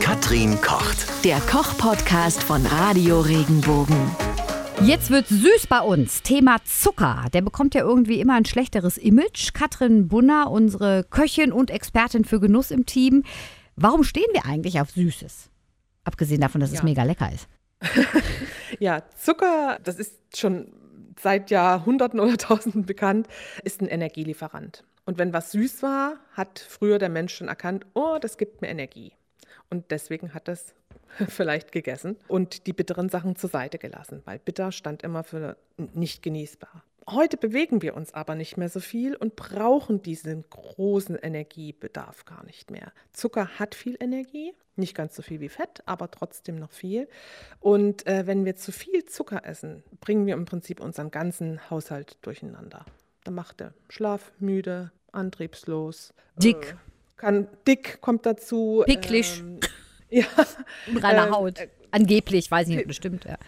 Katrin kocht. Der Koch-Podcast von Radio Regenbogen. Jetzt wird süß bei uns. Thema Zucker. Der bekommt ja irgendwie immer ein schlechteres Image. Katrin Bunner, unsere Köchin und Expertin für Genuss im Team. Warum stehen wir eigentlich auf Süßes? Abgesehen davon, dass es Ja. mega lecker ist. Ja, Zucker, das ist schon seit Jahrhunderten oder Tausenden bekannt, ist ein Energielieferant. Und wenn was süß war, hat früher der Mensch schon erkannt, oh, das gibt mir Energie. Und deswegen hat das vielleicht gegessen und die bitteren Sachen zur Seite gelassen, weil bitter stand immer für nicht genießbar. Heute bewegen wir uns aber nicht mehr so viel und brauchen diesen großen Energiebedarf gar nicht mehr. Zucker hat viel Energie, nicht ganz so viel wie Fett, aber trotzdem noch viel. Und äh, wenn wir zu viel Zucker essen, bringen wir im Prinzip unseren ganzen Haushalt durcheinander. Dann macht der Schlaf müde, antriebslos. Dick. Äh, kann, dick kommt dazu. Picklig. Ähm, ja, Unreine Ähm, Haut. äh, Angeblich, weiß nicht, ob das stimmt. Ja.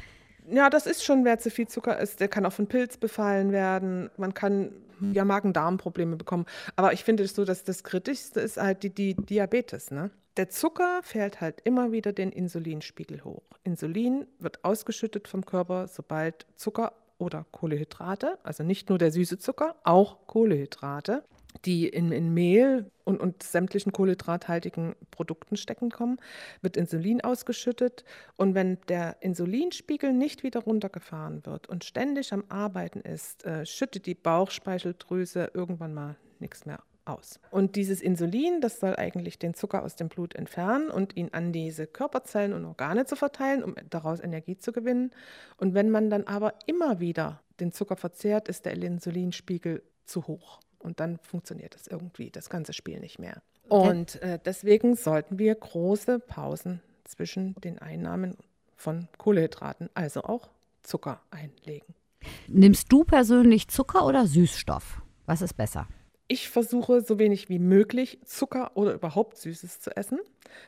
ja, das ist schon, wer zu viel Zucker isst, der kann auch von Pilz befallen werden. Man kann ja Magen-Darm-Probleme bekommen. Aber ich finde es so, dass das Kritischste ist halt die, die Diabetes. Ne? Der Zucker fährt halt immer wieder den Insulinspiegel hoch. Insulin wird ausgeschüttet vom Körper, sobald Zucker oder Kohlehydrate, also nicht nur der süße Zucker, auch Kohlehydrate, die in, in Mehl und, und sämtlichen kohlenhydrathaltigen Produkten stecken kommen, wird Insulin ausgeschüttet. Und wenn der Insulinspiegel nicht wieder runtergefahren wird und ständig am Arbeiten ist, äh, schüttet die Bauchspeicheldrüse irgendwann mal nichts mehr aus. Und dieses Insulin, das soll eigentlich den Zucker aus dem Blut entfernen und ihn an diese Körperzellen und Organe zu verteilen, um daraus Energie zu gewinnen. Und wenn man dann aber immer wieder den Zucker verzehrt, ist der Insulinspiegel zu hoch. Und dann funktioniert das irgendwie, das ganze Spiel nicht mehr. Und äh, deswegen sollten wir große Pausen zwischen den Einnahmen von Kohlenhydraten, also auch Zucker, einlegen. Nimmst du persönlich Zucker oder Süßstoff? Was ist besser? Ich versuche so wenig wie möglich Zucker oder überhaupt Süßes zu essen.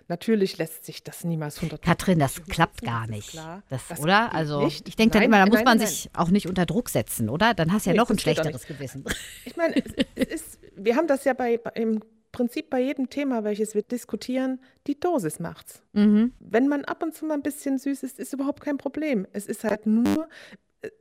Natürlich lässt sich das niemals 100 Katrin, das klappt gar nicht. klar. Das, Das oder? Also, nicht. ich denke dann Nein, immer, da nein, muss man nein, sich auch nicht unter Druck setzen, oder? Dann hast du ja Nee, noch ein schlechteres Gewissen. Ich meine, ist, wir haben das ja bei, bei, im Prinzip bei jedem Thema, welches wir diskutieren, die Dosis macht's. Mhm. Wenn man ab und zu mal ein bisschen süß ist, ist überhaupt kein Problem. Es ist halt nur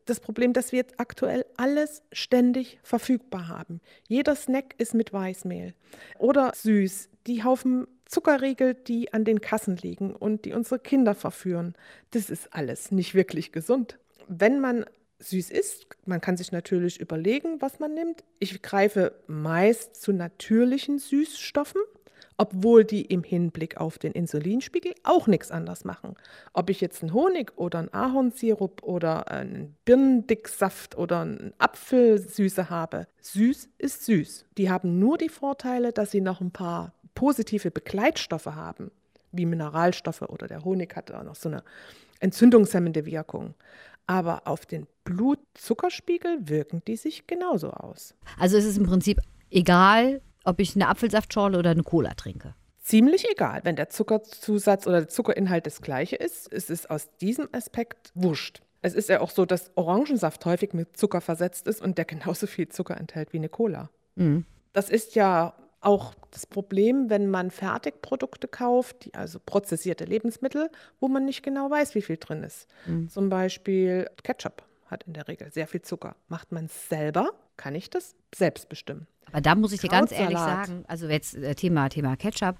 das Problem, dass wir jetzt aktuell alles ständig verfügbar haben. Jeder Snack ist mit Weißmehl oder süß. Die Haufen Zuckerriegel, die an den Kassen liegen und die unsere Kinder verführen, das ist alles nicht wirklich gesund. Wenn man süß isst, man kann sich natürlich überlegen, was man nimmt. Ich greife meist zu natürlichen Süßstoffen obwohl die im Hinblick auf den Insulinspiegel auch nichts anders machen. Ob ich jetzt einen Honig oder einen Ahornsirup oder einen Birnendicksaft oder einen Apfelsüße habe, süß ist süß. Die haben nur die Vorteile, dass sie noch ein paar positive Begleitstoffe haben, wie Mineralstoffe oder der Honig hat auch noch so eine entzündungshemmende Wirkung. Aber auf den Blutzuckerspiegel wirken die sich genauso aus. Also es ist im Prinzip egal, ob ich eine Apfelsaftschorle oder eine Cola trinke. Ziemlich egal, wenn der Zuckerzusatz oder der Zuckerinhalt das gleiche ist, ist es aus diesem Aspekt wurscht. Es ist ja auch so, dass Orangensaft häufig mit Zucker versetzt ist und der genauso viel Zucker enthält wie eine Cola. Mhm. Das ist ja auch das Problem, wenn man Fertigprodukte kauft, die also prozessierte Lebensmittel, wo man nicht genau weiß, wie viel drin ist. Zum Beispiel Ketchup hat in der Regel sehr viel Zucker. Macht man es selber, kann ich das selbst bestimmen. Aber da muss ich dir ganz ehrlich sagen, also jetzt äh, Thema, Thema Ketchup,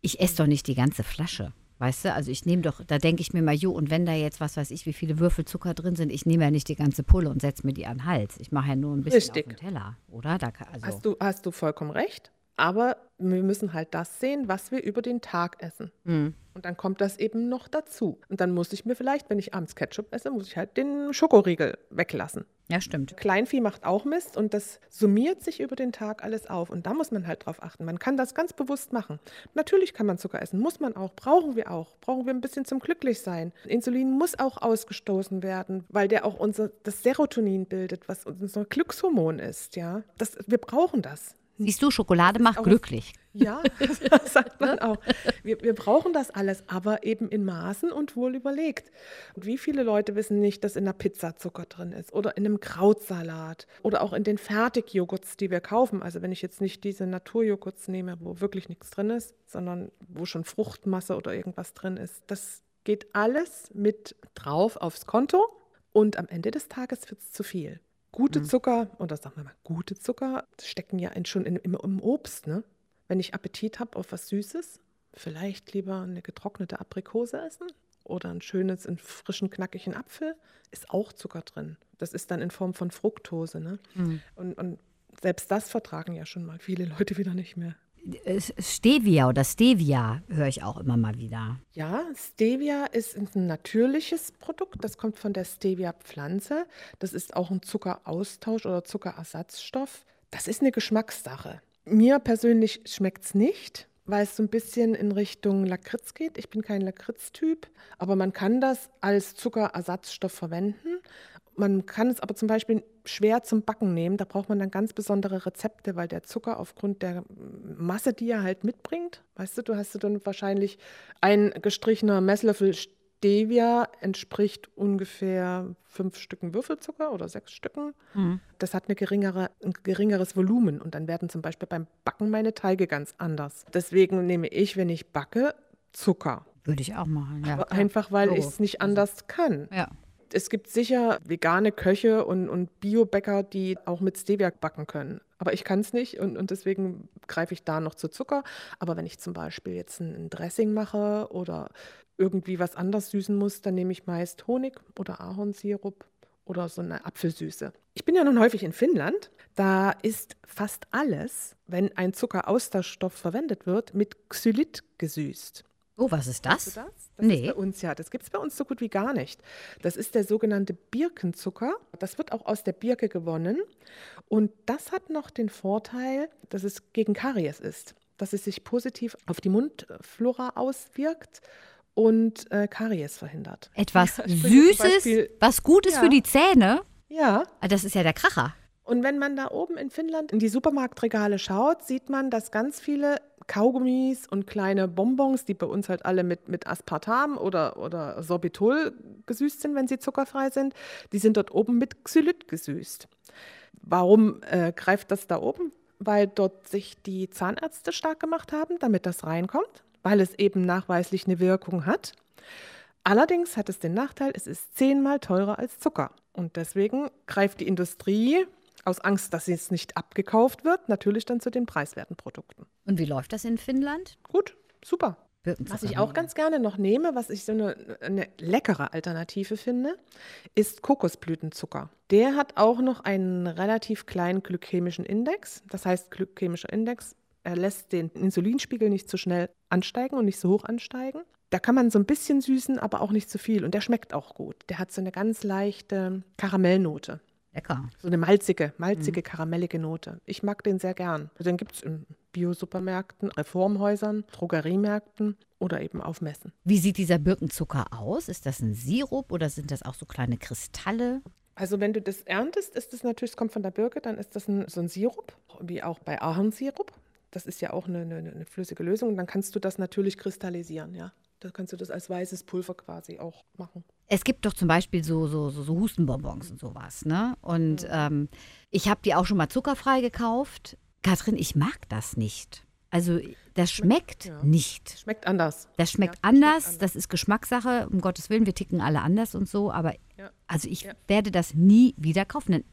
ich esse doch nicht die ganze Flasche. Weißt du, also ich nehme doch, da denke ich mir mal, jo, und wenn da jetzt, was weiß ich, wie viele Würfel Zucker drin sind, ich nehme ja nicht die ganze Pulle und setze mir die an den Hals. Ich mache ja nur ein bisschen Richtig. auf den Teller, oder? Da also, Hast du, hast du vollkommen recht. Aber wir müssen halt das sehen, was wir über den Tag essen. Mhm. Und dann kommt das eben noch dazu. Und dann muss ich mir vielleicht, wenn ich abends Ketchup esse, muss ich halt den Schokoriegel weglassen. ja, stimmt. Kleinvieh macht auch Mist und das summiert sich über den Tag alles auf. Und da muss man halt drauf achten. Man kann das ganz bewusst machen. Natürlich kann man Zucker essen, muss man auch, brauchen wir auch. Brauchen wir ein bisschen zum Glücklichsein. Insulin muss auch ausgestoßen werden, weil der auch unser, das Serotonin bildet, was unser Glückshormon ist. Ja? Das, wir brauchen das. Siehst du, Schokolade macht glücklich. Ja, das sagt man auch. Wir, wir brauchen das alles, aber eben in Maßen und wohl überlegt. Und wie viele Leute wissen nicht, dass in der Pizza Zucker drin ist oder in einem Krautsalat oder auch in den Fertigjoghurts, die wir kaufen. Also wenn ich jetzt nicht diese Naturjoghurts nehme, wo wirklich nichts drin ist, sondern wo schon Fruchtmasse oder irgendwas drin ist. Das geht alles mit drauf aufs Konto und am Ende des Tages wird es zu viel. Gute Zucker, oder sagen wir mal, gute Zucker stecken ja in, schon in, im, im Obst, ne? Wenn ich Appetit habe auf was Süßes, vielleicht lieber eine getrocknete Aprikose essen oder ein schönes, einen frischen, knackigen Apfel, ist auch Zucker drin. Das ist dann in Form von Fructose. Ne? Und, und selbst das vertragen ja schon mal viele Leute wieder nicht mehr. Stevia oder Stevia höre ich auch immer mal wieder. Ja, Stevia ist ein natürliches Produkt. Das kommt von der Stevia-Pflanze. Das ist auch ein Zuckeraustausch oder Zuckerersatzstoff. Das ist eine Geschmackssache. Mir persönlich schmeckt es nicht, weil es so ein bisschen in Richtung Lakritz geht. Ich bin kein Lakritz-Typ, aber man kann das als Zuckerersatzstoff verwenden. Man kann es aber zum Beispiel schwer zum Backen nehmen. Da braucht man dann ganz besondere Rezepte, weil der Zucker aufgrund der Masse, die er halt mitbringt, weißt du, du hast du dann wahrscheinlich ein gestrichener Messlöffel Stevia entspricht ungefähr fünf Stücken Würfelzucker oder sechs Stücken. Das hat eine geringere, ein geringeres Volumen und dann werden zum Beispiel beim Backen meine Teige ganz anders. Deswegen nehme ich, wenn ich backe, Zucker. Würde ich auch machen. Ja, einfach, weil ich es nicht anders kann. Ja. Es gibt sicher vegane Köche und, und Biobäcker, die auch mit Stevia backen können. Aber ich kann es nicht und, und deswegen greife ich da noch zu Zucker. Aber wenn ich zum Beispiel jetzt ein, Dressing mache oder irgendwie was anders süßen muss, dann nehme ich meist Honig oder Ahornsirup oder so eine Apfelsüße. Ich bin ja nun häufig in Finnland. Da ist fast alles, wenn ein Zuckeraustauschstoff verwendet wird, mit Xylit gesüßt. Oh, was ist Weißt das? du das? Das Nee. bei uns ja. Das gibt es bei uns so gut wie gar nicht. Das ist der sogenannte Birkenzucker. Das wird auch aus der Birke gewonnen. Und das hat noch den Vorteil, dass es gegen Karies ist. Dass es sich positiv auf die Mundflora auswirkt und äh, Karies verhindert. Etwas Ja, Süßes, Beispiel- was gut ist Ja. für die Zähne. Ja. Ah, Das ist ja der Kracher. Und wenn man da oben in Finnland in die Supermarktregale schaut, sieht man, dass ganz viele Kaugummis und kleine Bonbons, die bei uns halt alle mit, mit Aspartam oder, oder Sorbitol gesüßt sind, wenn sie zuckerfrei sind, die sind dort oben mit Xylit gesüßt. Warum äh, greift das da oben? Weil dort sich die Zahnärzte stark gemacht haben, damit das reinkommt, weil es eben nachweislich eine Wirkung hat. Allerdings hat es den Nachteil, es ist zehnmal teurer als Zucker. Und deswegen greift die Industrie aus Angst, dass es nicht abgekauft wird, natürlich dann zu den preiswerten Produkten. Und wie läuft das in Finnland? Gut, super. Was ich auch ganz gerne noch nehme, was ich so eine, eine leckere Alternative finde, ist Kokosblütenzucker. Der hat auch noch einen relativ kleinen glykämischen Index. Das heißt, glykämischer Index, er lässt den Insulinspiegel nicht so schnell ansteigen und nicht so hoch ansteigen. Da kann man so ein bisschen süßen, aber auch nicht zu viel. Und der schmeckt auch gut. Der hat so eine ganz leichte Karamellnote. Lecker. So eine malzige, malzige, karamellige Note. Ich mag den sehr gern. Den gibt es in Biosupermärkten, Reformhäusern, Drogeriemärkten oder eben auf Messen. Wie sieht dieser Birkenzucker aus? Ist das ein Sirup oder sind das auch so kleine Kristalle? Also wenn du das erntest, ist das natürlich, es kommt von der Birke, dann ist das ein, so ein Sirup, wie auch bei Ahornsirup. Das ist ja auch eine, eine, eine flüssige Lösung. Und dann kannst du das natürlich kristallisieren, ja. Da kannst du das als weißes Pulver quasi auch machen. Es gibt doch zum Beispiel so, so, so, so Hustenbonbons und sowas, ne? Und ähm, ich habe die auch schon mal zuckerfrei gekauft. Katrin, ich mag das nicht. Also das schmeckt ja. nicht. Schmeckt anders. Das schmeckt Ja, anders, schmeckt das ist Geschmackssache, um Gottes Willen, wir ticken alle anders und so, aber Ja. also ich Ja. werde das nie wieder kaufen. Dann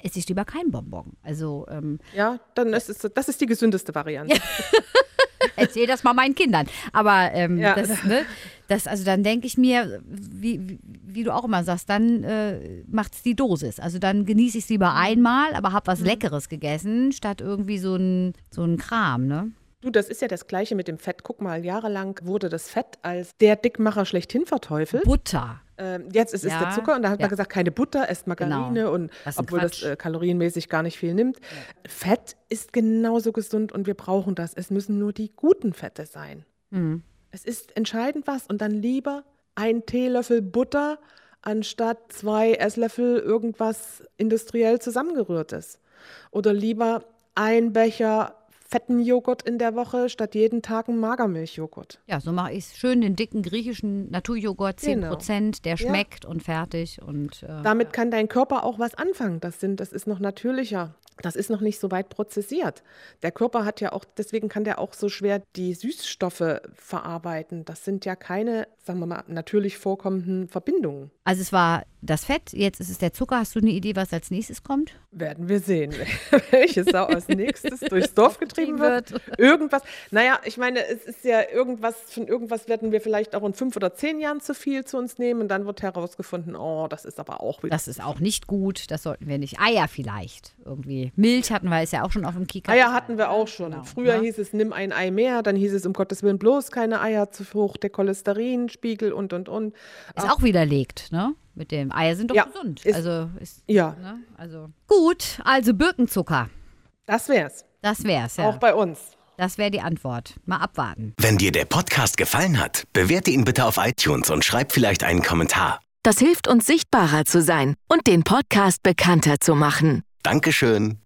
esse ich lieber kein Bonbon. Also ähm, Ja, dann ist es, das ist die gesündeste Variante. erzähl das mal meinen Kindern. Aber ähm, Ja. das, ne, das, also dann denke ich mir, wie, wie, wie du auch immer sagst, dann äh, macht es die Dosis. Also dann genieße ich es lieber einmal, aber habe Mhm. was Leckeres gegessen, statt irgendwie so ein, so ein Kram, ne? Du, das ist ja das Gleiche mit dem Fett. Guck mal, jahrelang wurde das Fett als der Dickmacher schlechthin verteufelt. Butter. Ähm, jetzt ist es Ja, der Zucker und da hat ja. man gesagt, keine Butter, esst Margarine Genau. und ein obwohl das Quatsch. äh, kalorienmäßig gar nicht viel nimmt. Fett ist genauso gesund und wir brauchen das. Es müssen nur die guten Fette sein. Mhm. Es ist entscheidend was und dann lieber ein Teelöffel Butter anstatt zwei Esslöffel irgendwas industriell zusammengerührtes. Oder lieber ein Becher fetten Joghurt in der Woche statt jeden Tag einen Magermilchjoghurt. Ja, so mache ich es. Schön den dicken griechischen Naturjoghurt, 10 Genau. Prozent, der Ja. schmeckt und fertig. Und äh, Damit kann dein Körper auch was anfangen. Das, sind, das ist noch natürlicher. Das ist noch nicht so weit prozessiert. Der Körper hat ja auch, deswegen kann der auch so schwer die Süßstoffe verarbeiten. Das sind ja keine, sagen wir mal, natürlich vorkommenden Verbindungen. also es war das Fett, jetzt ist es der Zucker. Hast du eine Idee, was als nächstes kommt? Werden wir sehen, welche Sau als nächstes durchs Dorf getrieben wird. Irgendwas. Naja, ich meine, es ist ja irgendwas, von irgendwas werden wir vielleicht auch in fünf oder zehn Jahren zu viel zu uns nehmen und dann wird herausgefunden, oh, das ist aber auch wieder. Das ist auch nicht gut, das sollten wir nicht. Eier vielleicht irgendwie. Milch hatten wir, ist ja auch schon auf dem Kika. Eier hatten wir auch schon. Genau, Früher ne? hieß es, nimm ein Ei mehr, dann hieß es, um Gottes Willen bloß keine Eier zu hoch, der Cholesterinspiegel und, und, und. Ist auch widerlegt, ne? Mit dem Eier sind doch Ja, gesund. ist- also ist, Ja, ne? Also gut, also Birkenzucker. das wär's. Das wär's, ja. Auch bei uns. Das wäre die Antwort. Mal abwarten. Wenn dir der Podcast gefallen hat, bewerte ihn bitte auf iTunes und schreib vielleicht einen Kommentar. Das hilft uns sichtbarer zu sein und den Podcast bekannter zu machen. Dankeschön.